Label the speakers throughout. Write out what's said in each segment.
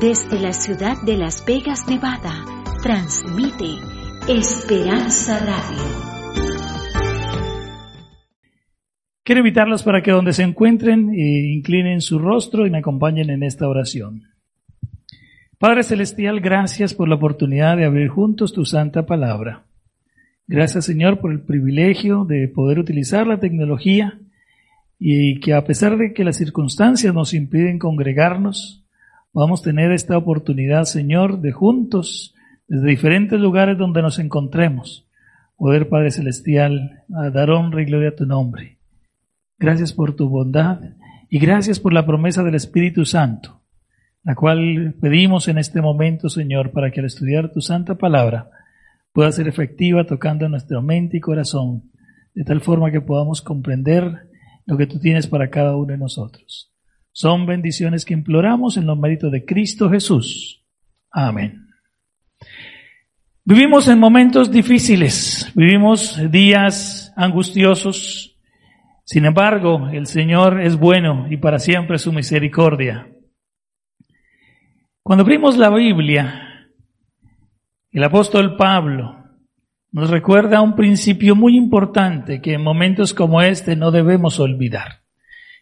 Speaker 1: Desde la ciudad de Las Vegas, Nevada, transmite Esperanza Radio.
Speaker 2: Quiero invitarlos para que donde se encuentren eh, inclinen su rostro y me acompañen en esta oración. Padre Celestial, gracias por la oportunidad de abrir juntos tu santa palabra. Gracias Señor por el privilegio de poder utilizar la tecnología y que a pesar de que las circunstancias nos impiden congregarnos, Vamos a tener esta oportunidad, Señor, de juntos, desde diferentes lugares donde nos encontremos, poder, Padre Celestial, dar honra y gloria a tu nombre. Gracias por tu bondad y gracias por la promesa del Espíritu Santo, la cual pedimos en este momento, Señor, para que al estudiar tu santa palabra pueda ser efectiva tocando nuestra mente y corazón, de tal forma que podamos comprender lo que tú tienes para cada uno de nosotros. Son bendiciones que imploramos en los méritos de Cristo Jesús. Amén. Vivimos en momentos difíciles, vivimos días angustiosos. Sin embargo, el Señor es bueno y para siempre su misericordia. Cuando abrimos la Biblia, el apóstol Pablo nos recuerda un principio muy importante que en momentos como este no debemos olvidar.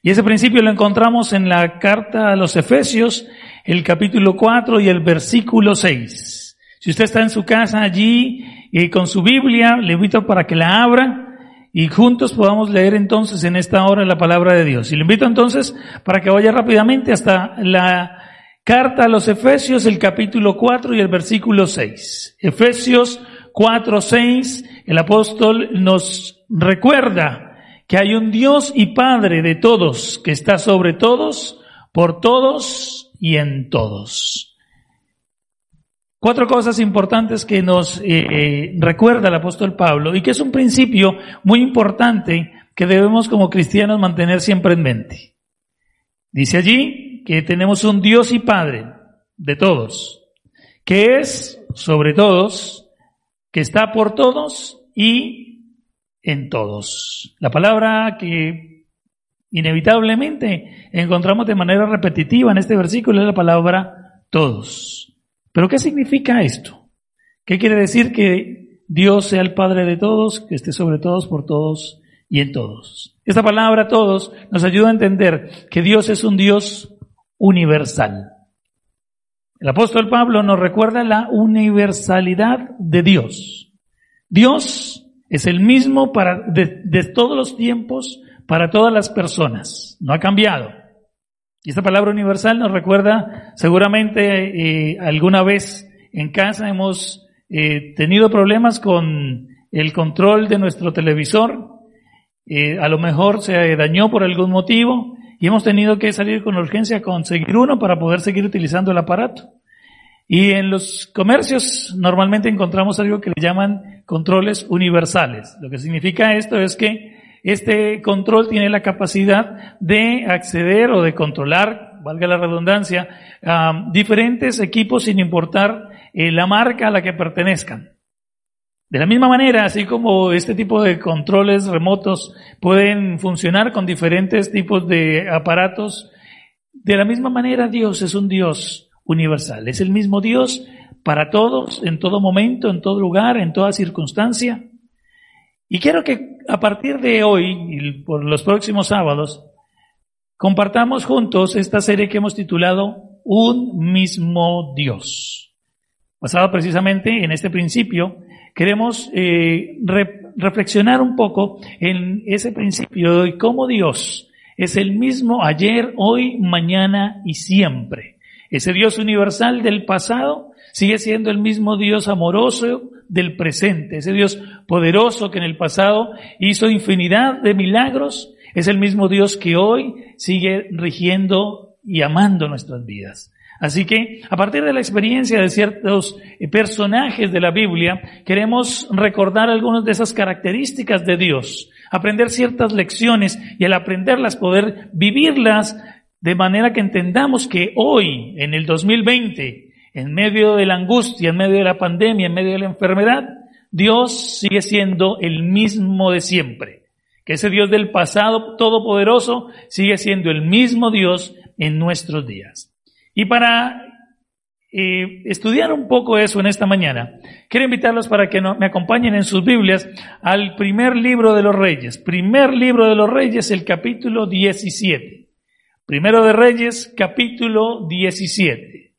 Speaker 2: Y ese principio lo encontramos en la carta a los Efesios, el capítulo 4 y el versículo 6. Si usted está en su casa allí y con su Biblia, le invito para que la abra y juntos podamos leer entonces en esta hora la palabra de Dios. Y le invito entonces para que vaya rápidamente hasta la carta a los Efesios, el capítulo 4 y el versículo 6. Efesios 4, 6, el apóstol nos recuerda que hay un Dios y Padre de todos, que está sobre todos, por todos y en todos. Cuatro cosas importantes que nos eh, eh, recuerda el apóstol Pablo y que es un principio muy importante que debemos como cristianos mantener siempre en mente. Dice allí que tenemos un Dios y Padre de todos, que es sobre todos, que está por todos y en todos. La palabra que inevitablemente encontramos de manera repetitiva en este versículo es la palabra todos. Pero ¿qué significa esto? ¿Qué quiere decir que Dios sea el Padre de todos, que esté sobre todos, por todos y en todos? Esta palabra todos nos ayuda a entender que Dios es un Dios universal. El apóstol Pablo nos recuerda la universalidad de Dios. Dios es el mismo para, de, todos los tiempos para todas las personas. No ha cambiado. Y esta palabra universal nos recuerda, seguramente eh, alguna vez en casa hemos eh, tenido problemas con el control de nuestro televisor. Eh, a lo mejor se dañó por algún motivo y hemos tenido que salir con urgencia a conseguir uno para poder seguir utilizando el aparato. Y en los comercios normalmente encontramos algo que le llaman controles universales. Lo que significa esto es que este control tiene la capacidad de acceder o de controlar, valga la redundancia, a diferentes equipos sin importar eh, la marca a la que pertenezcan. De la misma manera, así como este tipo de controles remotos pueden funcionar con diferentes tipos de aparatos, de la misma manera Dios es un Dios universal. Es el mismo Dios para todos, en todo momento, en todo lugar, en toda circunstancia. Y quiero que a partir de hoy y por los próximos sábados, compartamos juntos esta serie que hemos titulado Un mismo Dios. Basado precisamente en este principio, queremos eh, reflexionar un poco en ese principio de cómo Dios es el mismo ayer, hoy, mañana y siempre. Ese Dios universal del pasado sigue siendo el mismo Dios amoroso del presente. Ese Dios poderoso que en el pasado hizo infinidad de milagros, es el mismo Dios que hoy sigue rigiendo y amando nuestras vidas. Así que, a partir de la experiencia de ciertos eh, personajes de la Biblia, queremos recordar algunas de esas características de Dios, aprender ciertas lecciones y al aprenderlas poder vivirlas de manera que entendamos que hoy, en el 2020, en medio de la angustia, en medio de la pandemia, en medio de la enfermedad, Dios sigue siendo el mismo de siempre. Que ese Dios del pasado todopoderoso sigue siendo el mismo Dios en nuestros días. Y para estudiar un poco eso en esta mañana, quiero invitarlos para que me acompañen en sus Biblias al primer libro de los Reyes. Primer libro de los Reyes, el capítulo 17. Primero de Reyes, capítulo 17.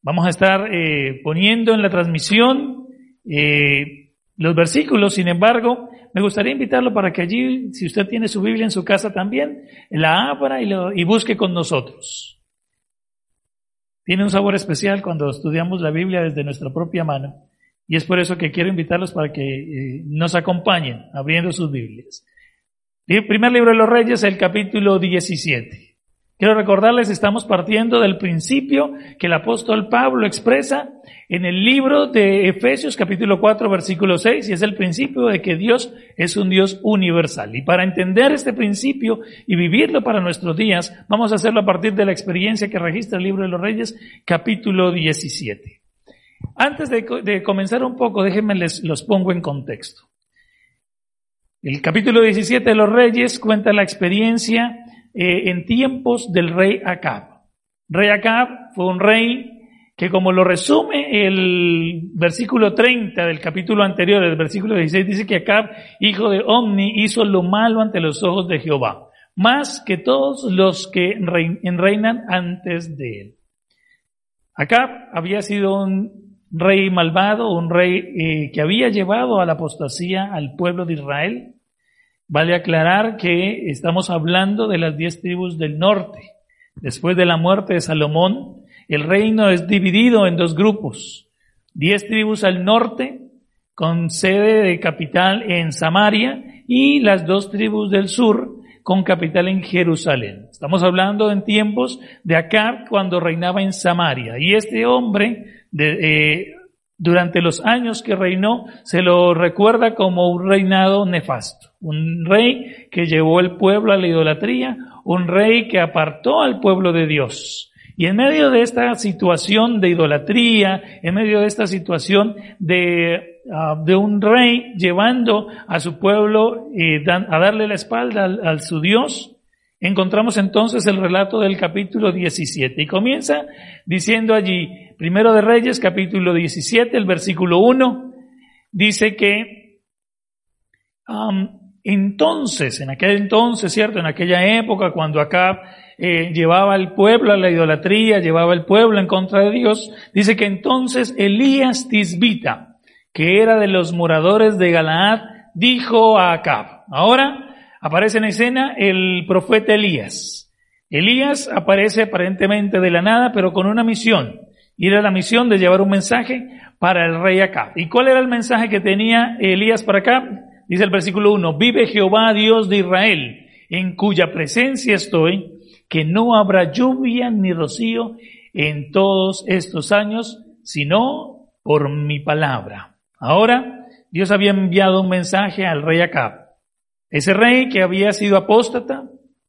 Speaker 2: Vamos a estar eh, poniendo en la transmisión eh, los versículos, sin embargo, me gustaría invitarlo para que allí, si usted tiene su Biblia en su casa también, la abra y, busque con nosotros. Tiene un sabor especial cuando estudiamos la Biblia desde nuestra propia mano. Y es por eso que quiero invitarlos para que eh, nos acompañen abriendo sus Biblias. El primer libro de los Reyes, el capítulo 17. Quiero recordarles, estamos partiendo del principio que el apóstol Pablo expresa en el libro de Efesios capítulo 4 versículo 6 y es el principio de que Dios es un Dios universal. Y para entender este principio y vivirlo para nuestros días, vamos a hacerlo a partir de la experiencia que registra el libro de los Reyes capítulo 17. Antes de, comenzar un poco, déjenme les los pongo en contexto. El capítulo 17 de los Reyes cuenta la experiencia eh, en tiempos del rey Acab. Rey Acab fue un rey que como lo resume el versículo 30 del capítulo anterior, el versículo 16, dice que Acab, hijo de Omni, hizo lo malo ante los ojos de Jehová, más que todos los que reinan antes de él. Acab había sido un rey malvado, un rey eh, que había llevado a la apostasía al pueblo de Israel, Vale aclarar que estamos hablando de las diez tribus del norte. Después de la muerte de Salomón, el reino es dividido en dos grupos. Diez tribus al norte, con sede de capital en Samaria, y las dos tribus del sur, con capital en Jerusalén. Estamos hablando en tiempos de Acab, cuando reinaba en Samaria. Y este hombre, de, eh, durante los años que reinó, se lo recuerda como un reinado nefasto. Un rey que llevó el pueblo a la idolatría, un rey que apartó al pueblo de Dios. Y en medio de esta situación de idolatría, en medio de esta situación de, ah, de un rey llevando a su pueblo eh, a darle la espalda a su Dios, encontramos entonces el relato del capítulo 17. Y comienza diciendo allí, primero de Reyes, capítulo 17, el versículo 1, dice que entonces, en aquel entonces, ¿cierto? En aquella época, cuando acá eh, llevaba al pueblo a la idolatría, llevaba al pueblo en contra de Dios, dice que entonces Elías Tisbita, que era de los moradores de Galaad, dijo a Acab. Ahora aparece en escena el profeta Elías. Elías aparece aparentemente de la nada, pero con una misión. Y era la misión de llevar un mensaje para el rey Acab. ¿Y cuál era el mensaje que tenía Elías para Acab? Dice el versículo 1, vive Jehová Dios de Israel, en cuya presencia estoy, que no habrá lluvia ni rocío en todos estos años, sino por mi palabra. Ahora, Dios había enviado un mensaje al rey Acab. Ese rey que había sido apóstata,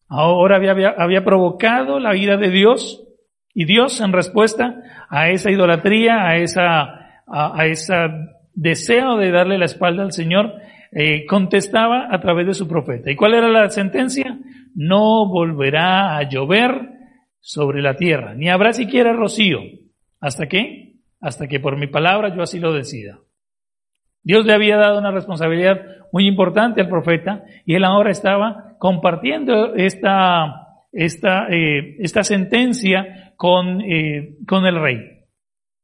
Speaker 2: ahora había, provocado la vida de Dios, y Dios en respuesta a esa idolatría, a ese deseo de darle la espalda al Señor, eh, contestaba a través de su profeta. ¿Y cuál era la sentencia? No volverá a llover sobre la tierra, ni habrá siquiera rocío. ¿Hasta qué? Hasta que por mi palabra yo así lo decida. Dios le había dado una responsabilidad muy importante al profeta y él ahora estaba compartiendo esta, esta, eh, esta sentencia con, eh, con el rey.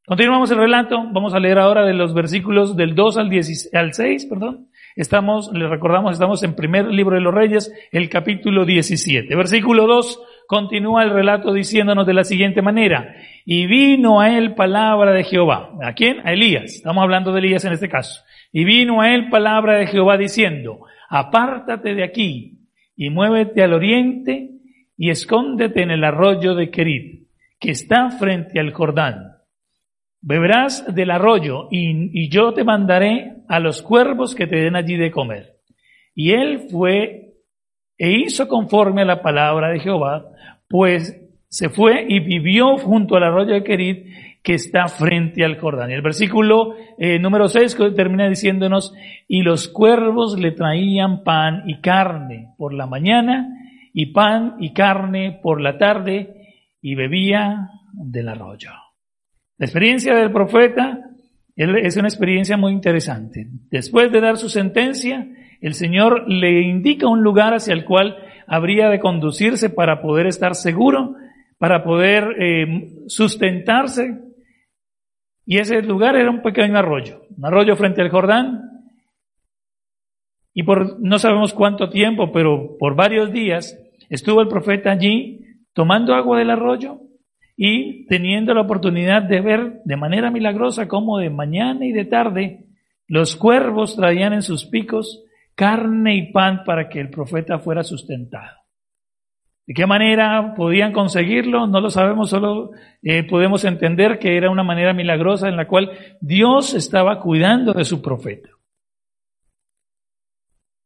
Speaker 2: Continuamos el relato, vamos a leer ahora de los versículos del 2 al, 10, al 6, perdón, Estamos, le recordamos, estamos en primer libro de los Reyes, el capítulo 17. Versículo 2 continúa el relato diciéndonos de la siguiente manera. Y vino a él palabra de Jehová. ¿A quién? A Elías. Estamos hablando de Elías en este caso. Y vino a él palabra de Jehová diciendo, apártate de aquí y muévete al oriente y escóndete en el arroyo de Kerit, que está frente al Jordán Beberás del arroyo y, yo te mandaré a los cuervos que te den allí de comer. Y él fue e hizo conforme a la palabra de Jehová, pues se fue y vivió junto al arroyo de Kerit que está frente al Jordán. Y el versículo eh, número 6 termina diciéndonos, y los cuervos le traían pan y carne por la mañana, y pan y carne por la tarde, y bebía del arroyo. La experiencia del profeta es una experiencia muy interesante. Después de dar su sentencia, el Señor le indica un lugar hacia el cual habría de conducirse para poder estar seguro, para poder eh, sustentarse. Y ese lugar era un pequeño arroyo, un arroyo frente al Jordán. Y por no sabemos cuánto tiempo, pero por varios días estuvo el profeta allí tomando agua del arroyo y teniendo la oportunidad de ver de manera milagrosa cómo de mañana y de tarde los cuervos traían en sus picos carne y pan para que el profeta fuera sustentado. ¿De qué manera podían conseguirlo? No lo sabemos, solo eh, podemos entender que era una manera milagrosa en la cual Dios estaba cuidando de su profeta.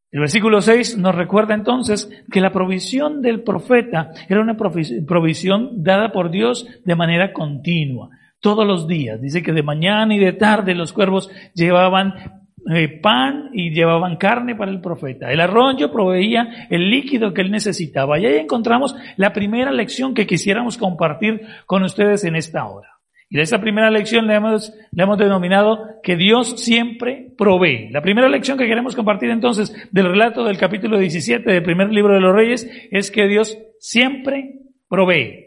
Speaker 2: El versículo 6 nos recuerda entonces que la provisión del profeta era una provisión dada por Dios de manera continua, todos los días. Dice que de mañana y de tarde los cuervos llevaban eh, pan y llevaban carne para el profeta. El arroyo proveía el líquido que él necesitaba. Y ahí encontramos la primera lección que quisiéramos compartir con ustedes en esta hora. Y de esa primera lección le hemos, le hemos denominado que Dios siempre provee. La primera lección que queremos compartir entonces del relato del capítulo 17 del primer libro de los reyes es que Dios siempre provee.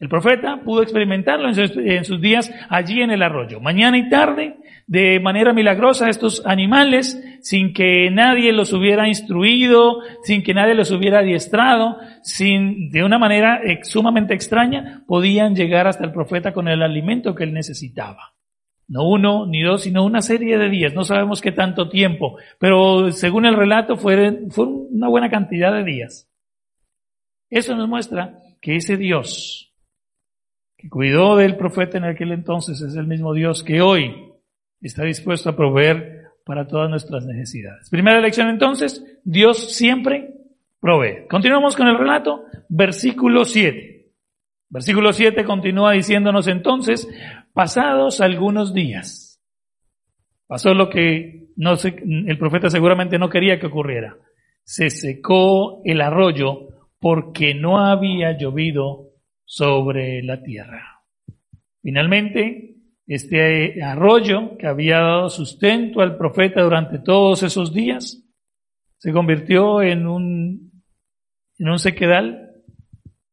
Speaker 2: El profeta pudo experimentarlo en sus, días allí en el arroyo. Mañana y tarde, de manera milagrosa, estos animales, sin que nadie los hubiera instruido, sin que nadie los hubiera adiestrado, sin, de una manera sumamente extraña, podían llegar hasta el profeta con el alimento que él necesitaba. No uno ni dos, sino una serie de días. No sabemos qué tanto tiempo, pero según el relato fue, fue una buena cantidad de días. Eso nos muestra que ese Dios, que cuidó del profeta en aquel entonces es el mismo Dios que hoy está dispuesto a proveer para todas nuestras necesidades. Primera lección entonces, Dios siempre provee. Continuamos con el relato, versículo 7. Versículo 7 continúa diciéndonos entonces, pasados algunos días, pasó lo que no el profeta seguramente no quería que ocurriera. Se secó el arroyo porque no había llovido sobre la tierra. Finalmente, este arroyo que había dado sustento al profeta durante todos esos días se convirtió en un, en un sequedal.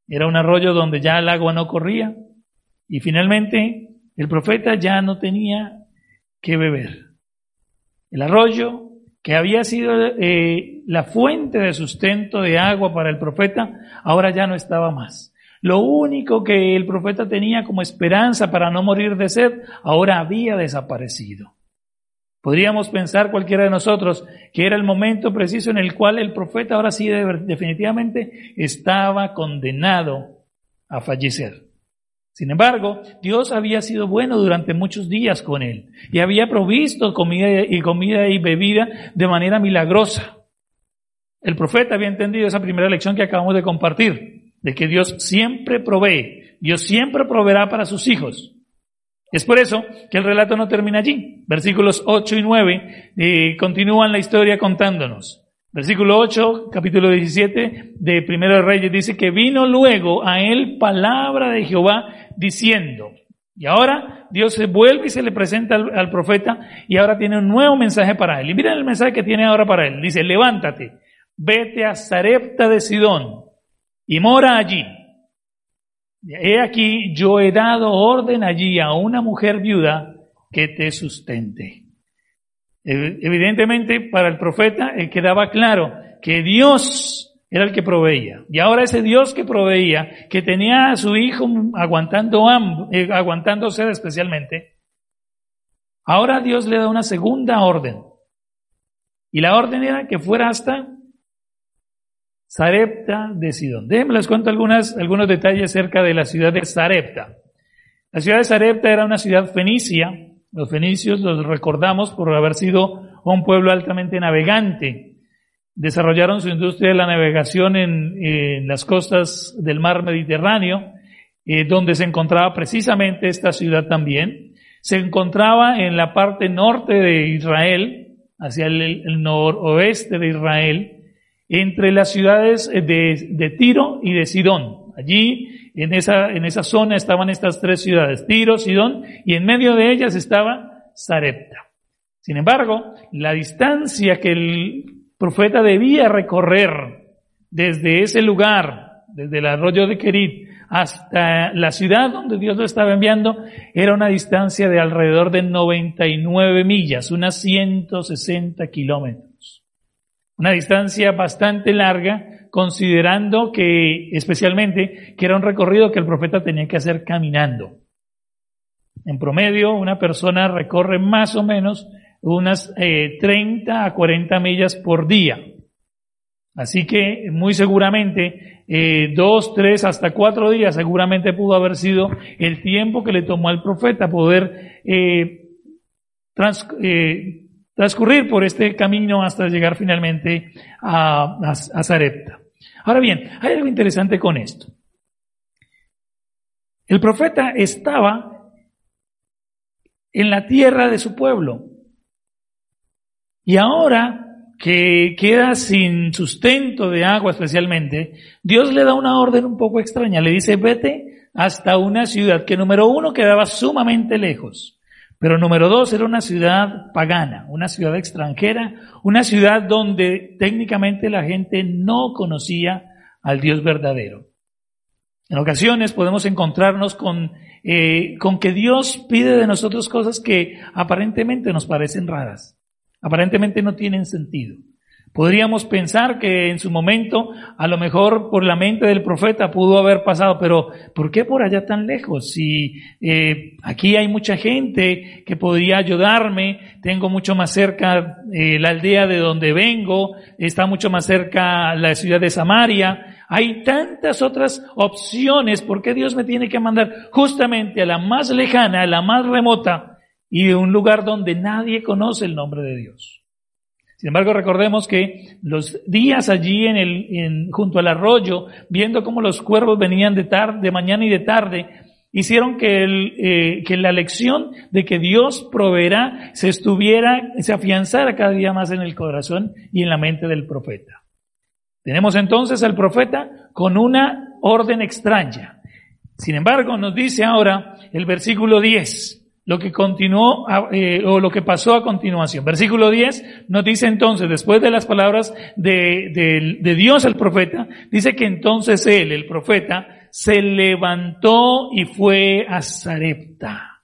Speaker 2: Era un arroyo donde ya el agua no corría. Y finalmente el profeta ya no tenía que beber. El arroyo que había sido eh, la fuente de sustento de agua para el profeta, ahora ya no estaba más. Lo único que el profeta tenía como esperanza para no morir de sed, ahora había desaparecido. Podríamos pensar cualquiera de nosotros que era el momento preciso en el cual el profeta ahora sí definitivamente estaba condenado a fallecer. Sin embargo, Dios había sido bueno durante muchos días con él y había provisto comida y comida y bebida de manera milagrosa. El profeta había entendido esa primera lección que acabamos de compartir de que Dios siempre provee, Dios siempre proveerá para sus hijos. Es por eso que el relato no termina allí. Versículos 8 y 9 eh, continúan la historia contándonos. Versículo 8, capítulo 17 de Primero de Reyes dice que vino luego a él palabra de Jehová diciendo, y ahora Dios se vuelve y se le presenta al, al, profeta y ahora tiene un nuevo mensaje para él. Y miren el mensaje que tiene ahora para él. Dice, levántate, vete a Sarepta de Sidón y mora allí. He aquí, yo he dado orden allí a una mujer viuda que te sustente. Evidentemente, para el profeta eh, quedaba claro que Dios era el que proveía. Y ahora ese Dios que proveía, que tenía a su hijo aguantando eh, aguantando sed especialmente, ahora Dios le da una segunda orden. Y la orden era que fuera hasta Sarepta de Sidón. Déjenme les cuento algunas, algunos detalles acerca de la ciudad de Sarepta. La ciudad de Sarepta era una ciudad fenicia. Los fenicios los recordamos por haber sido un pueblo altamente navegante. Desarrollaron su industria de la navegación en, las costas del mar Mediterráneo, eh, donde se encontraba precisamente esta ciudad también. Se encontraba en la parte norte de Israel, hacia el noroeste de Israel, entre las ciudades de, Tiro y de Sidón. Allí, en esa, en esa zona estaban estas tres ciudades, Tiro, Sidón, y en medio de ellas estaba Sarepta. Sin embargo, la distancia que el profeta debía recorrer desde ese lugar, desde el arroyo de Kerit, hasta la ciudad donde Dios lo estaba enviando, era una distancia de alrededor de 99 millas, unas 160 kilómetros. Una distancia bastante larga, considerando que, especialmente, que era un recorrido que el profeta tenía que hacer caminando. En promedio, una persona recorre más o menos unas 30 eh, a 40 millas por día. Así que muy seguramente eh, dos, tres, hasta cuatro días seguramente pudo haber sido el tiempo que le tomó al profeta poder eh, transcurrir por este camino hasta llegar finalmente a, a, Zarepta. Ahora bien, hay algo interesante con esto. El profeta estaba en la tierra de su pueblo. Y ahora que queda sin sustento de agua especialmente, Dios le da una orden un poco extraña. Le dice, vete hasta una ciudad que número uno quedaba sumamente lejos, pero número dos era una ciudad pagana, una ciudad extranjera, una ciudad donde técnicamente la gente no conocía al Dios verdadero. En ocasiones podemos encontrarnos con eh, con que Dios pide de nosotros cosas que aparentemente nos parecen raras, aparentemente no tienen sentido. Podríamos pensar que en su momento, a lo mejor por la mente del profeta pudo haber pasado, pero ¿por qué por allá tan lejos? Si eh, aquí hay mucha gente que podría ayudarme, tengo mucho más cerca eh, la aldea de donde vengo, está mucho más cerca la ciudad de Samaria, hay tantas otras opciones. ¿Por qué Dios me tiene que mandar justamente a la más lejana, a la más remota y de un lugar donde nadie conoce el nombre de Dios? Sin embargo, recordemos que los días allí en el, junto al arroyo, viendo cómo los cuervos venían de tarde, de mañana y de tarde, hicieron que, el, eh, que la lección de que Dios proveerá se estuviera, se afianzara cada día más en el corazón y en la mente del profeta. Tenemos entonces al profeta con una orden extraña. Sin embargo, nos dice ahora el versículo 10, lo que continuó eh, o lo que pasó a continuación. Versículo 10 nos dice entonces, después de las palabras de, de Dios al profeta, dice que entonces él, el profeta, se levantó y fue a Zarepta.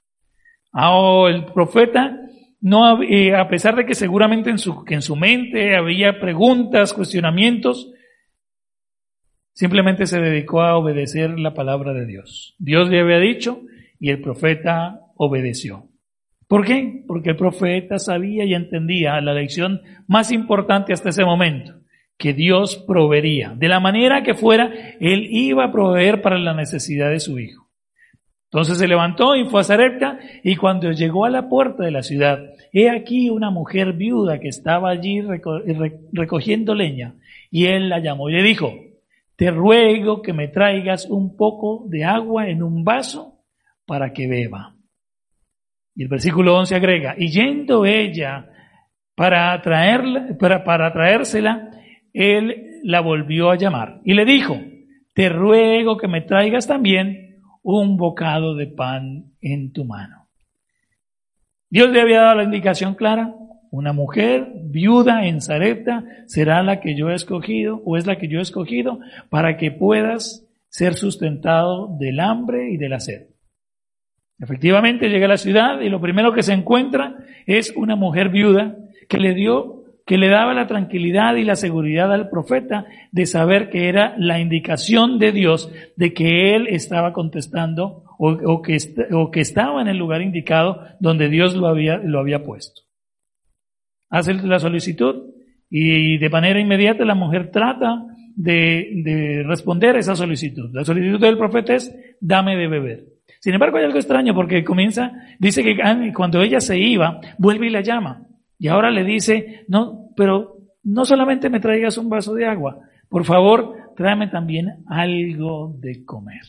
Speaker 2: Ahora el profeta no, eh, a pesar de que seguramente en su, en su mente había preguntas, cuestionamientos, simplemente se dedicó a obedecer la palabra de Dios. Dios le había dicho y el profeta obedeció. ¿Por qué? Porque el profeta sabía y entendía la lección más importante hasta ese momento, que Dios proveería. De la manera que fuera, Él iba a proveer para la necesidad de su hijo. Entonces se levantó y fue a Zarepta y cuando llegó a la puerta de la ciudad, he aquí una mujer viuda que estaba allí recogiendo leña y él la llamó y le dijo, te ruego que me traigas un poco de agua en un vaso para que beba. Y el versículo 11 agrega, y yendo ella para, traerla, para, para traérsela, él la volvió a llamar y le dijo, te ruego que me traigas también un bocado de pan en tu mano. Dios le había dado la indicación clara, una mujer viuda en Zarepta será la que yo he escogido o es la que yo he escogido para que puedas ser sustentado del hambre y de la sed. Efectivamente llega a la ciudad y lo primero que se encuentra es una mujer viuda que le dio que le daba la tranquilidad y la seguridad al profeta de saber que era la indicación de Dios de que él estaba contestando o, que, o que estaba en el lugar indicado donde Dios lo había, lo había puesto. Hace la solicitud y de manera inmediata la mujer trata de, de responder a esa solicitud. La solicitud del profeta es, dame de beber. Sin embargo, hay algo extraño porque comienza, dice que cuando ella se iba, vuelve y la llama. Y ahora le dice, no, pero no solamente me traigas un vaso de agua, por favor, tráeme también algo de comer.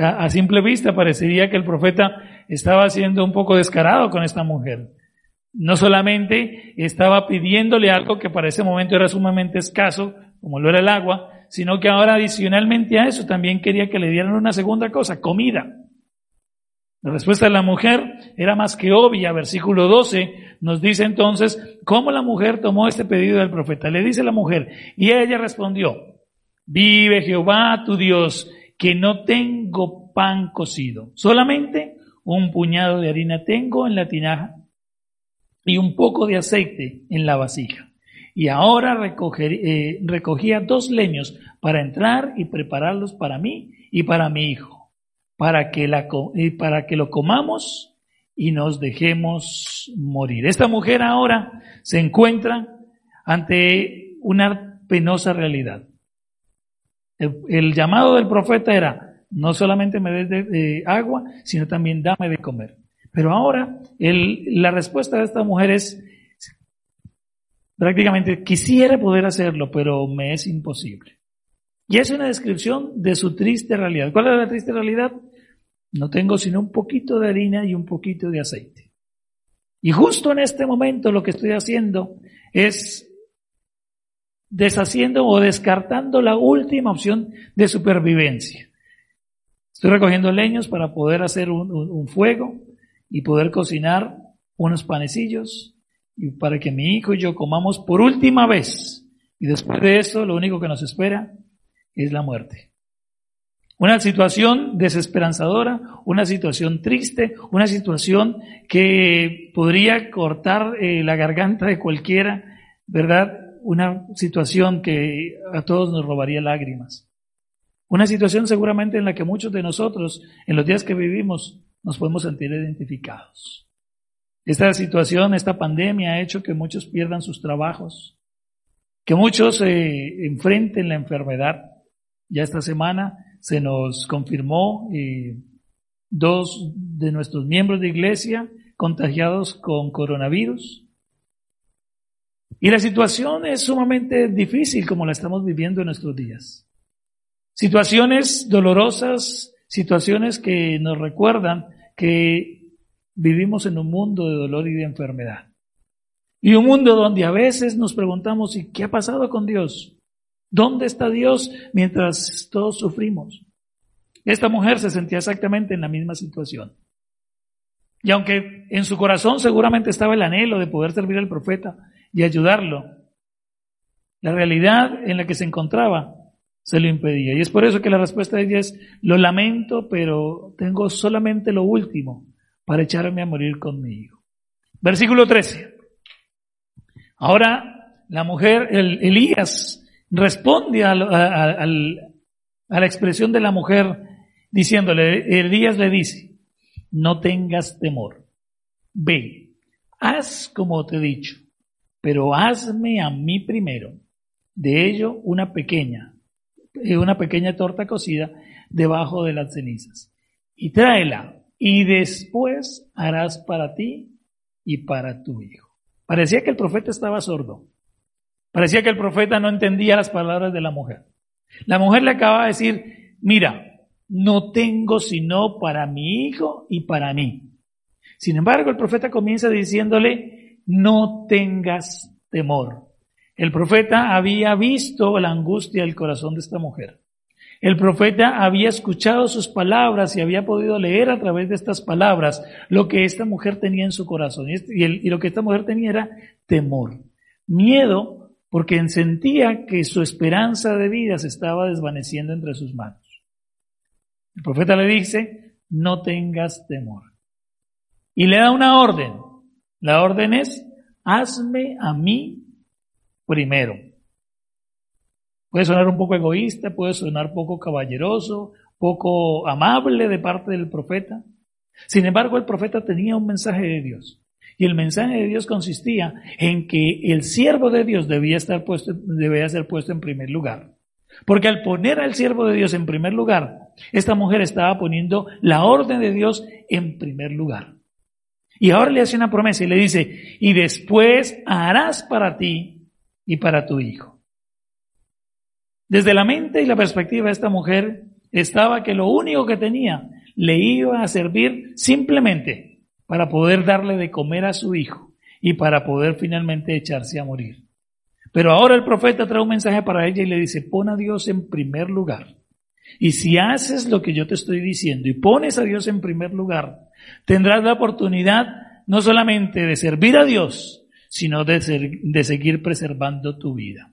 Speaker 2: a, simple vista parecería que el profeta estaba siendo un poco descarado con esta mujer. No solamente estaba pidiéndole algo que para ese momento era sumamente escaso, como lo era el agua, sino que ahora adicionalmente a eso también quería que le dieran una segunda cosa, comida. La respuesta de la mujer era más que obvia. Versículo 12 nos dice entonces cómo la mujer tomó este pedido del profeta. Le dice la mujer, y ella respondió, vive Jehová tu Dios, que no tengo pan cocido, solamente un puñado de harina tengo en la tinaja y un poco de aceite en la vasija. Y ahora eh, recogía dos leños para entrar y prepararlos para mí y para mi hijo, para que, la, para que lo comamos y nos dejemos morir. Esta mujer ahora se encuentra ante una penosa realidad. El, llamado del profeta era, no solamente me des de, agua, sino también dame de comer. Pero ahora la respuesta de esta mujer es, prácticamente quisiera poder hacerlo, pero me es imposible. Y es una descripción de su triste realidad. ¿Cuál es la triste realidad? No tengo sino un poquito de harina y un poquito de aceite. Y justo en este momento lo que estoy haciendo es deshaciendo o descartando la última opción de supervivencia. Estoy recogiendo leños para poder hacer un, un fuego y poder cocinar unos panecillos y para que mi hijo y yo comamos por última vez. Y después de eso, lo único que nos espera es la muerte. Una situación desesperanzadora, una situación triste, una situación que podría cortar eh, la garganta de cualquiera, ¿verdad? Una situación que a todos nos robaría lágrimas. Una situación seguramente en la que muchos de nosotros, en los días que vivimos, nos podemos sentir identificados. Esta situación, esta pandemia ha hecho que muchos pierdan sus trabajos, que muchos eh, enfrenten la enfermedad. Ya esta semana se nos confirmó eh, dos de nuestros miembros de iglesia contagiados con coronavirus. Y la situación es sumamente difícil como la estamos viviendo en nuestros días. Situaciones dolorosas, situaciones que nos recuerdan que vivimos en un mundo de dolor y de enfermedad. Y un mundo donde a veces nos preguntamos, ¿y qué ha pasado con Dios? ¿Dónde está Dios mientras todos sufrimos? Esta mujer se sentía exactamente en la misma situación. Y aunque en su corazón seguramente estaba el anhelo de poder servir al profeta y ayudarlo, la realidad en la que se encontraba se lo impedía. Y es por eso que la respuesta de ella es, lo lamento, pero tengo solamente lo último para echarme a morir conmigo. Versículo 13. Ahora la mujer, el, Elías, responde a, a, la expresión de la mujer diciéndole, Elías le dice, no tengas temor, ve, haz como te he dicho, pero hazme a mí primero, de ello una pequeña, eh, una pequeña torta cocida debajo de las cenizas, y tráela y después harás para ti y para tu hijo. Parecía que el profeta estaba sordo. Parecía que el profeta no entendía las palabras de la mujer. La mujer le acaba de decir, mira, no tengo sino para mi hijo y para mí. Sin embargo, el profeta comienza diciéndole, no tengas temor. El profeta había visto la angustia del corazón de esta mujer. El profeta había escuchado sus palabras y había podido leer a través de estas palabras lo que esta mujer tenía en su corazón. Y, lo que esta mujer tenía era temor, miedo, porque sentía que su esperanza de vida se estaba desvaneciendo entre sus manos. El profeta le dice, no tengas temor. Y le da una orden. La orden es, hazme a mí primero. Puede sonar un poco egoísta, puede sonar poco caballeroso, poco amable de parte del profeta. Sin embargo, el profeta tenía un mensaje de Dios. Y el mensaje de Dios consistía en que el siervo de Dios debía estar puesto, debía ser puesto en primer lugar. Porque al poner al siervo de Dios en primer lugar, esta mujer estaba poniendo la orden de Dios en primer lugar. Y ahora le hace una promesa y le dice, y después harás para ti y para tu hijo. Desde la mente y la perspectiva de esta mujer estaba que lo único que tenía le iba a servir simplemente para poder darle de comer a su hijo y para poder finalmente echarse a morir. Pero ahora el profeta trae un mensaje para ella y le dice, pon a Dios en primer lugar. Y si haces lo que yo te estoy diciendo y pones a Dios en primer lugar, tendrás la oportunidad no solamente de servir a Dios, sino de, de seguir preservando tu vida.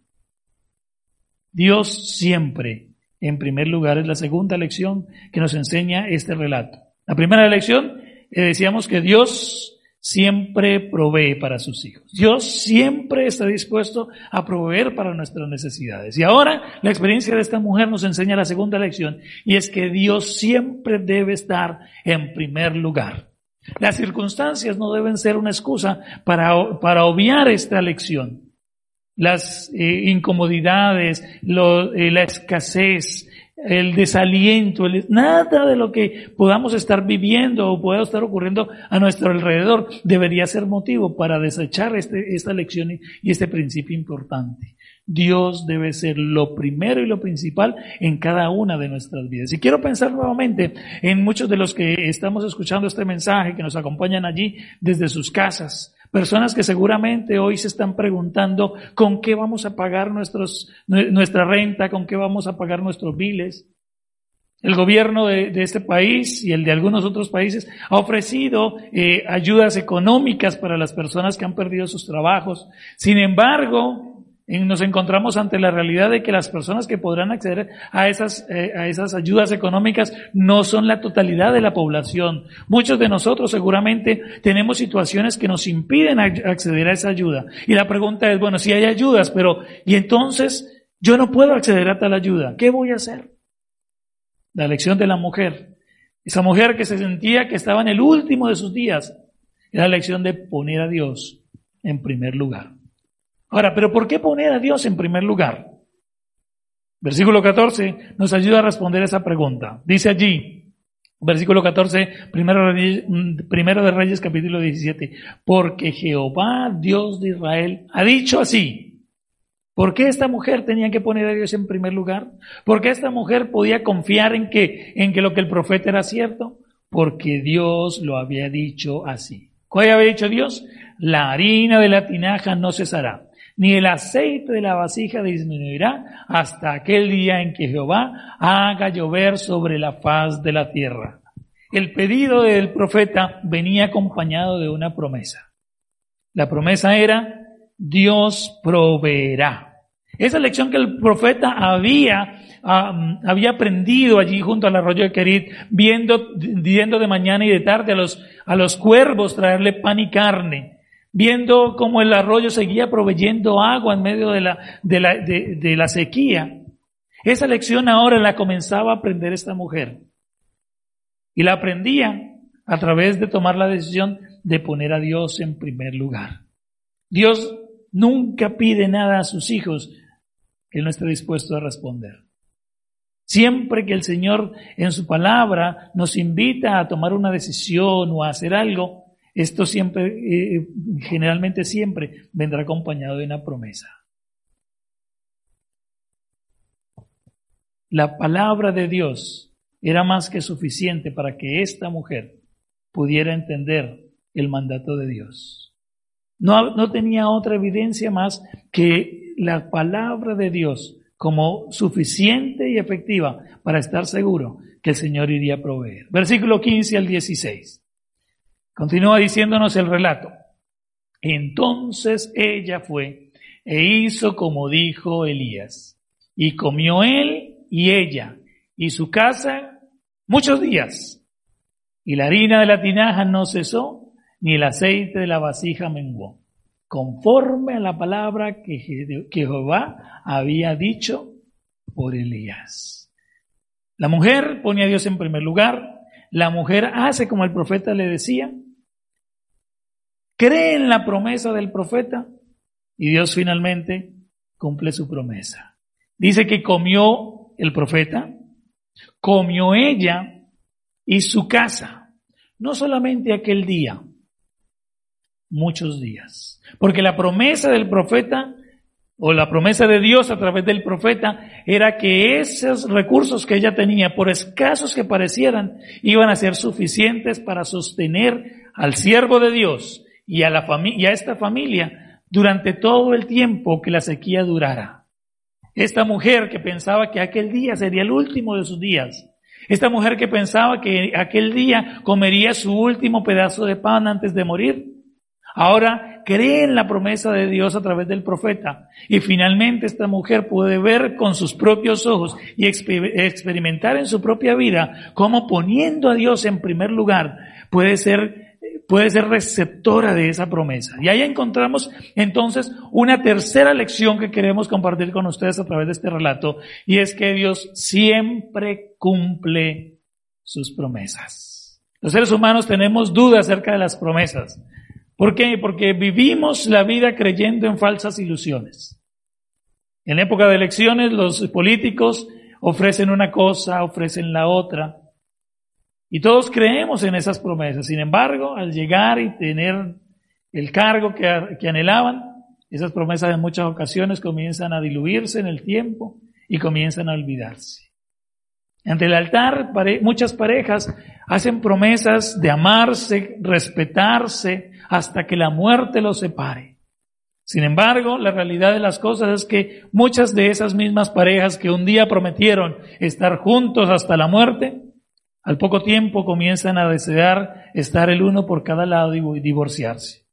Speaker 2: Dios siempre, en primer lugar, es la segunda lección que nos enseña este relato. La primera lección, eh, decíamos que Dios siempre provee para sus hijos. Dios siempre está dispuesto a proveer para nuestras necesidades. Y ahora la experiencia de esta mujer nos enseña la segunda lección, y es que Dios siempre debe estar en primer lugar. Las circunstancias no deben ser una excusa para, para obviar esta lección. Las eh, incomodidades, eh, la escasez, el desaliento, nada de lo que podamos estar viviendo o pueda estar ocurriendo a nuestro alrededor debería ser motivo para desechar este, esta lección y este principio importante. Dios debe ser lo primero y lo principal en cada una de nuestras vidas. Y quiero pensar nuevamente en muchos de los que estamos escuchando este mensaje, que nos acompañan allí desde sus casas, Personas que seguramente hoy se están preguntando con qué vamos a pagar nuestra renta, con qué vamos a pagar nuestros biles. El gobierno de, este país y el de algunos otros países ha ofrecido eh, ayudas económicas para las personas que han perdido sus trabajos. Sin embargo, nos encontramos ante la realidad de que las personas que podrán acceder a esas, eh, a esas ayudas económicas no son la totalidad de la población. Muchos de nosotros seguramente tenemos situaciones que nos impiden acceder a esa ayuda. Y la pregunta es, bueno, si hay ayudas, pero ¿y entonces yo no puedo acceder a tal ayuda? ¿Qué voy a hacer? La lección de la mujer. Esa mujer que se sentía que estaba en el último de sus días. Era la lección de poner a Dios en primer lugar. Ahora, ¿pero por qué poner a Dios en primer lugar? Versículo 14 nos ayuda a responder esa pregunta. Dice allí, versículo 14, primero, primero de Reyes capítulo 17, porque Jehová, Dios de Israel, ha dicho así. ¿Por qué esta mujer tenía que poner a Dios en primer lugar? ¿Por qué esta mujer podía confiar en que, en que lo que el profeta era cierto? Porque Dios lo había dicho así. ¿Cuál había dicho Dios? La harina de la tinaja no cesará ni el aceite de la vasija disminuirá hasta aquel día en que Jehová haga llover sobre la faz de la tierra. El pedido del profeta venía acompañado de una promesa. La promesa era, Dios proveerá. Esa lección que el profeta había, había aprendido allí junto al arroyo de Querit, viendo, viendo de mañana y de tarde a los, a los cuervos traerle pan y carne, viendo cómo el arroyo seguía proveyendo agua en medio de la, de la, de, la sequía. Esa lección ahora la comenzaba a aprender esta mujer. Y la aprendía a través de tomar la decisión de poner a Dios en primer lugar. Dios nunca pide nada a sus hijos que no esté dispuesto a responder. Siempre que el Señor en su palabra nos invita a tomar una decisión o a hacer algo, esto siempre, eh, generalmente siempre, vendrá acompañado de una promesa. La palabra de Dios era más que suficiente para que esta mujer pudiera entender el mandato de Dios. No, no tenía otra evidencia más que la palabra de Dios como suficiente y efectiva para estar seguro que el Señor iría a proveer. Versículo 15 al 16. Continúa diciéndonos el relato. Entonces ella fue e hizo como dijo Elías. Y comió él y ella y su casa muchos días. Y la harina de la tinaja no cesó, ni el aceite de la vasija menguó, conforme a la palabra que Jehová había dicho por Elías. La mujer pone a Dios en primer lugar, la mujer hace como el profeta le decía, cree en la promesa del profeta y Dios finalmente cumple su promesa. Dice que comió el profeta, comió ella y su casa, no solamente aquel día, muchos días. Porque la promesa del profeta o la promesa de Dios a través del profeta era que esos recursos que ella tenía, por escasos que parecieran, iban a ser suficientes para sostener al siervo de Dios y a, la y a esta familia durante todo el tiempo que la sequía durara. Esta mujer que pensaba que aquel día sería el último de sus días, esta mujer que pensaba que aquel día comería su último pedazo de pan antes de morir, ahora cree en la promesa de Dios a través del profeta. Y finalmente esta mujer puede ver con sus propios ojos y experimentar en su propia vida cómo poniendo a Dios en primer lugar puede ser puede ser receptora de esa promesa. Y ahí encontramos entonces una tercera lección que queremos compartir con ustedes a través de este relato, y es que Dios siempre cumple sus promesas. Los seres humanos tenemos dudas acerca de las promesas. ¿Por qué? Porque vivimos la vida creyendo en falsas ilusiones. En época de elecciones los políticos ofrecen una cosa, ofrecen la otra. Y todos creemos en esas promesas. Sin embargo, al llegar y tener el cargo que, anhelaban, esas promesas en muchas ocasiones comienzan a diluirse en el tiempo y comienzan a olvidarse. Ante el altar, muchas parejas hacen promesas de amarse, respetarse, hasta que la muerte los separe. Sin embargo, la realidad de las cosas es que muchas de esas mismas parejas que un día prometieron estar juntos hasta la muerte, al poco tiempo comienzan a desear estar el uno por cada lado y divorciarse.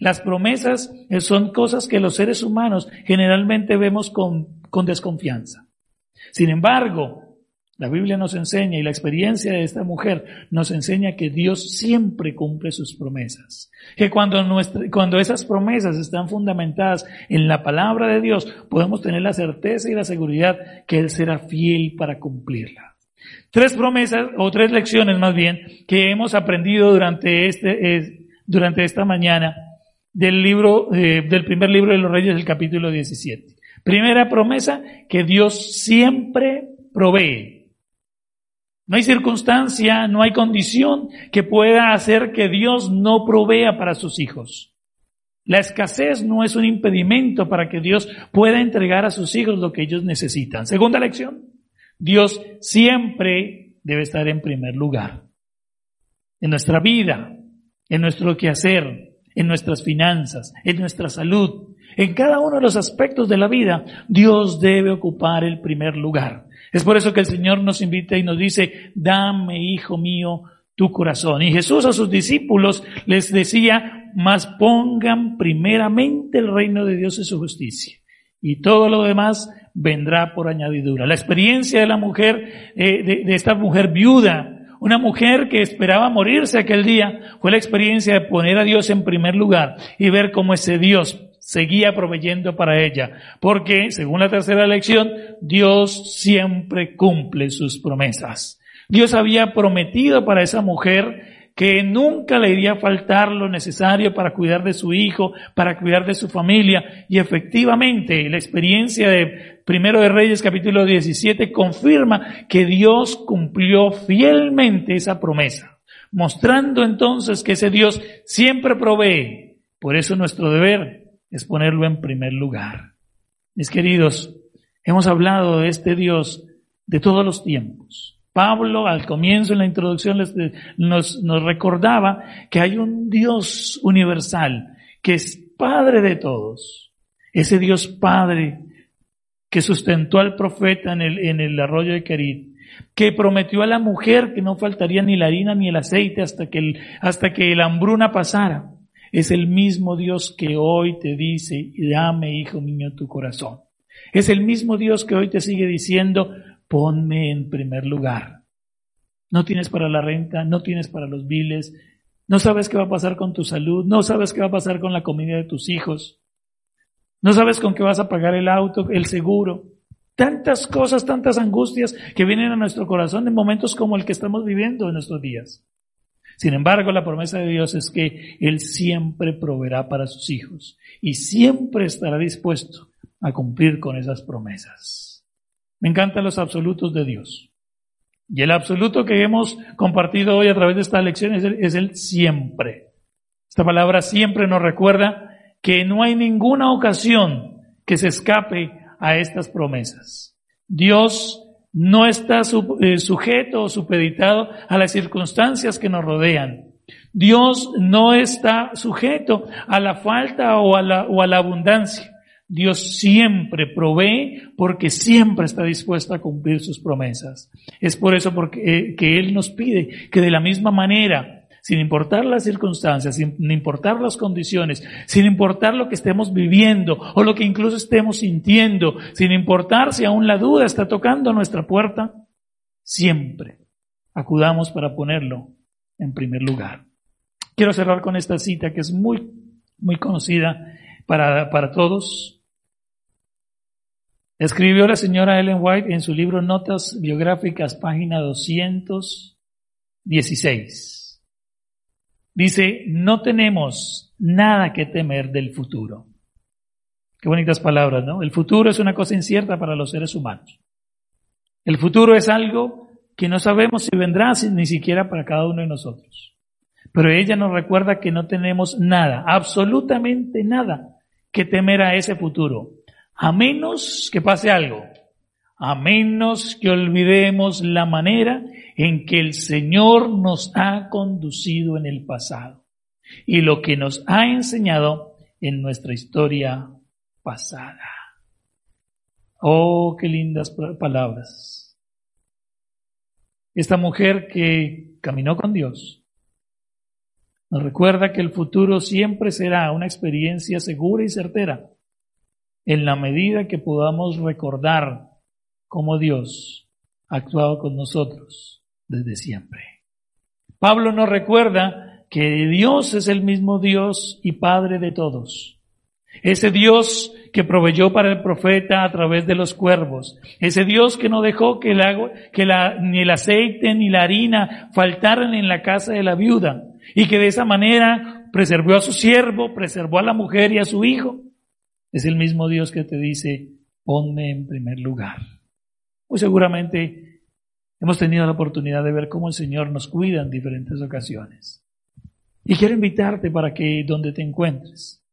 Speaker 2: Las promesas son cosas que los seres humanos generalmente vemos con, con desconfianza. Sin embargo, la Biblia nos enseña y la experiencia de esta mujer nos enseña que Dios siempre cumple sus promesas. Que cuando, cuando esas promesas están fundamentadas en la palabra de Dios, podemos tener la certeza y la seguridad que Él será fiel para cumplirla. Tres promesas, o tres lecciones más bien, que hemos aprendido durante este, durante esta mañana del libro, eh, del primer libro de los Reyes del capítulo 17. Primera promesa, que Dios siempre provee. No hay circunstancia, no hay condición que pueda hacer que Dios no provea para sus hijos. La escasez no es un impedimento para que Dios pueda entregar a sus hijos lo que ellos necesitan. Segunda lección, Dios siempre debe estar en primer lugar. En nuestra vida, en nuestro quehacer, en nuestras finanzas, en nuestra salud, en cada uno de los aspectos de la vida, Dios debe ocupar el primer lugar. Es por eso que el Señor nos invita y nos dice, dame, hijo mío, tu corazón. Y Jesús a sus discípulos les decía, mas pongan primeramente el reino de Dios y su justicia. Y todo lo demás vendrá por añadidura. La experiencia de la mujer, eh, de, esta mujer viuda, una mujer que esperaba morirse aquel día, fue la experiencia de poner a Dios en primer lugar y ver cómo ese Dios seguía proveyendo para ella. Porque, según la tercera lección, Dios siempre cumple sus promesas. Dios había prometido para esa mujer que nunca le iría a faltar lo necesario para cuidar de su hijo, para cuidar de su familia. Y efectivamente, la experiencia de Primero de Reyes capítulo 17 confirma que Dios cumplió fielmente esa promesa, mostrando entonces que ese Dios siempre provee. Por eso nuestro deber es ponerlo en primer lugar. Mis queridos, hemos hablado de este Dios de todos los tiempos Pablo al comienzo en la introducción nos, recordaba que hay un Dios universal que es Padre de todos. Ese Dios Padre que sustentó al profeta en el, en el arroyo de Kerit, que prometió a la mujer que no faltaría ni la harina ni el aceite hasta que, el, hasta que la hambruna pasara. Es el mismo Dios que hoy te dice, dame, hijo mío, tu corazón. Es el mismo Dios que hoy te sigue diciendo, ponme en primer lugar. No tienes para la renta, no tienes para los biles, no sabes qué va a pasar con tu salud, no sabes qué va a pasar con la comida de tus hijos, no sabes con qué vas a pagar el auto, el seguro. Tantas cosas, tantas angustias que vienen a nuestro corazón en momentos como el que estamos viviendo en nuestros días. Sin embargo, la promesa de Dios es que Él siempre proveerá para sus hijos y siempre estará dispuesto a cumplir con esas promesas. Me encantan los absolutos de Dios. Y el absoluto que hemos compartido hoy a través de esta lección es el, siempre. Esta palabra siempre nos recuerda que no hay ninguna ocasión que se escape a estas promesas. Dios no está eh, sujeto o supeditado a las circunstancias que nos rodean. Dios no está sujeto a la falta o a la, o a la abundancia. Dios siempre provee porque siempre está dispuesto a cumplir sus promesas. Es por eso porque, eh, que Él nos pide que de la misma manera, sin importar las circunstancias, sin importar las condiciones, sin importar lo que estemos viviendo o lo que incluso estemos sintiendo, sin importar si aún la duda está tocando nuestra puerta, siempre acudamos para ponerlo en primer lugar. Quiero cerrar con esta cita que es muy, muy conocida para, para todos. Escribió la señora Ellen White en su libro Notas Biográficas, página 216. Dice, no tenemos nada que temer del futuro. Qué bonitas palabras, ¿no? El futuro es una cosa incierta para los seres humanos. El futuro es algo que no sabemos si vendrá ni siquiera para cada uno de nosotros. Pero ella nos recuerda que no tenemos nada, absolutamente nada que temer a ese futuro, a menos que pase algo, a menos que olvidemos la manera en que el Señor nos ha conducido en el pasado y lo que nos ha enseñado en nuestra historia pasada. Oh, qué lindas palabras. Esta mujer que caminó con Dios, nos recuerda que el futuro siempre será una experiencia segura y certera en la medida que podamos recordar cómo Dios ha actuado con nosotros desde siempre. Pablo nos recuerda que Dios es el mismo Dios y Padre de todos. Ese Dios que proveyó para el profeta a través de los cuervos. Ese Dios que no dejó que, el agua, que la, ni el aceite ni la harina faltaran en la casa de la viuda y que de esa manera preservó a su siervo, preservó a la mujer y a su hijo. Es el mismo Dios que te dice, ponme en primer lugar. Muy seguramente hemos tenido la oportunidad de ver cómo el Señor nos cuida en diferentes ocasiones. Y quiero invitarte para que donde te encuentres,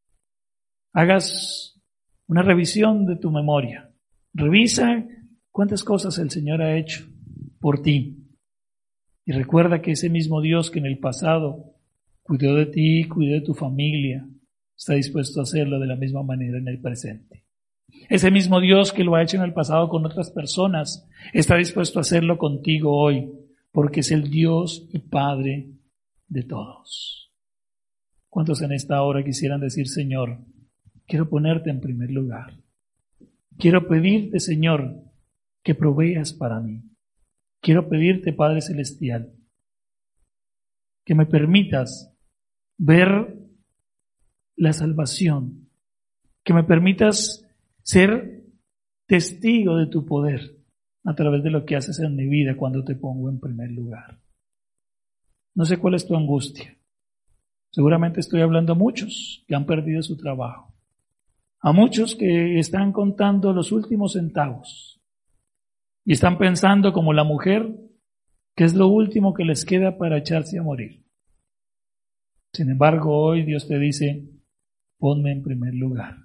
Speaker 2: hagas una revisión de tu memoria. Revisa cuántas cosas el Señor ha hecho por ti. Y recuerda que ese mismo Dios que en el pasado cuidó de ti, cuidó de tu familia, está dispuesto a hacerlo de la misma manera en el presente. Ese mismo Dios que lo ha hecho en el pasado con otras personas, está dispuesto a hacerlo contigo hoy, porque es el Dios y Padre de todos. ¿Cuántos en esta hora quisieran decir, Señor, quiero ponerte en primer lugar? Quiero pedirte, Señor, que proveas para mí. Quiero pedirte, Padre Celestial, que me permitas ver la salvación, que me permitas ser testigo de tu poder a través de lo que haces en mi vida cuando te pongo en primer lugar. No sé cuál es tu angustia. Seguramente estoy hablando a muchos que han perdido su trabajo, a muchos que están contando los últimos centavos, y están pensando como la mujer que es lo último que les queda para echarse a morir. Sin embargo, hoy Dios te dice, ponme en primer lugar.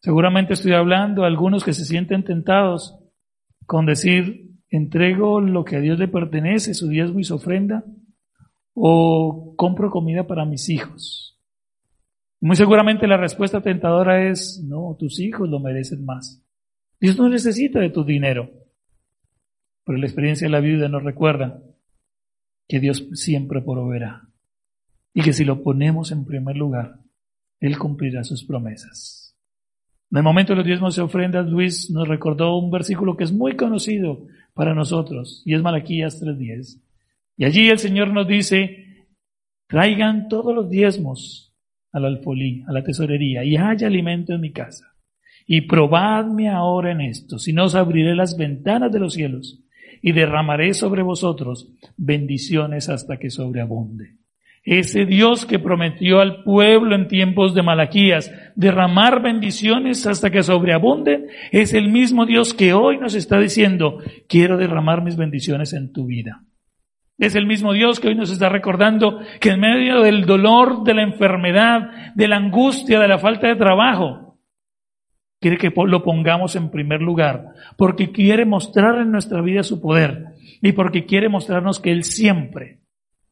Speaker 2: Seguramente estoy hablando a algunos que se sienten tentados con decir, entrego lo que a Dios le pertenece, su diezmo y su ofrenda, o compro comida para mis hijos. Muy seguramente la respuesta tentadora es, no, tus hijos lo merecen más. Dios no necesita de tu dinero. Pero la experiencia de la vida nos recuerda que Dios siempre proveerá. Y que si lo ponemos en primer lugar, Él cumplirá sus promesas. En el momento de los diezmos y ofrendas, Luis nos recordó un versículo que es muy conocido para nosotros, y es Malaquías 3.10. Y allí el Señor nos dice, traigan todos los diezmos al alfolí, a la tesorería, y haya alimento en mi casa y probadme ahora en esto, si no os abriré las ventanas de los cielos y derramaré sobre vosotros bendiciones hasta que sobreabunde. Ese Dios que prometió al pueblo en tiempos de Malaquías derramar bendiciones hasta que sobreabunden, es el mismo Dios que hoy nos está diciendo, quiero derramar mis bendiciones en tu vida. Es el mismo Dios que hoy nos está recordando que en medio del dolor, de la enfermedad, de la angustia, de la falta de trabajo, quiere que lo pongamos en primer lugar, porque quiere mostrar en nuestra vida su poder y porque quiere mostrarnos que Él siempre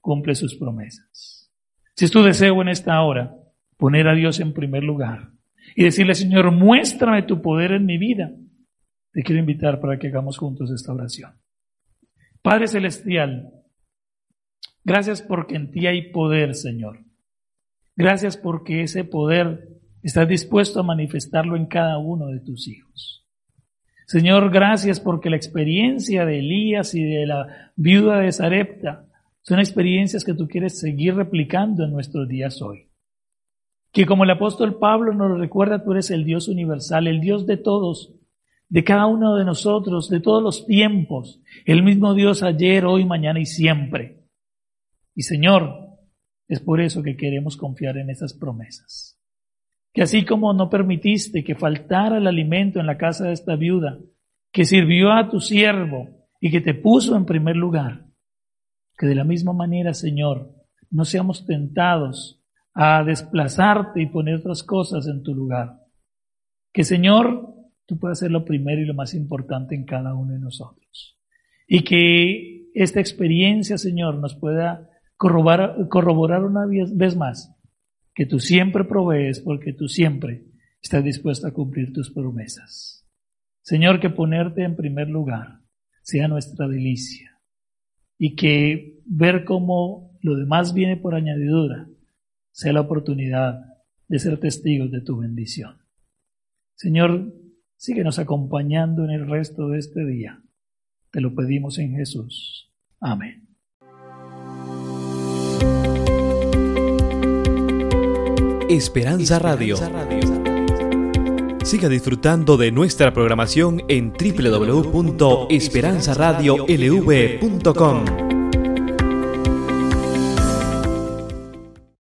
Speaker 2: cumple sus promesas. Si es tu deseo en esta hora, poner a Dios en primer lugar y decirle, Señor, muéstrame tu poder en mi vida, te quiero invitar para que hagamos juntos esta oración. Padre Celestial, gracias porque en ti hay poder, Señor. Gracias porque ese poder estás dispuesto a manifestarlo en cada uno de tus hijos. Señor, gracias porque la experiencia de Elías y de la viuda de Sarepta son experiencias que tú quieres seguir replicando en nuestros días hoy. Que como el apóstol Pablo nos lo recuerda, tú eres el Dios universal, el Dios de todos, de cada uno de nosotros, de todos los tiempos, el mismo Dios ayer, hoy, mañana y siempre. Y Señor, es por eso que queremos confiar en esas promesas. Que así como no permitiste que faltara el alimento en la casa de esta viuda, que sirvió a tu siervo y que te puso en primer lugar, que de la misma manera, Señor, no seamos tentados a desplazarte y poner otras cosas en tu lugar. Que, Señor, tú puedas ser lo primero y lo más importante en cada uno de nosotros. Y que esta experiencia, Señor, nos pueda corroborar, corroborar una vez más que tú siempre provees porque tú siempre estás dispuesto a cumplir tus promesas. Señor, que ponerte en primer lugar sea nuestra delicia y que ver cómo lo demás viene por añadidura sea la oportunidad de ser testigos de tu bendición. Señor, síguenos acompañando en el resto de este día. Te lo pedimos en Jesús. Amén.
Speaker 3: Esperanza Radio. Siga disfrutando de nuestra programación en www.esperanzaradiolv.com.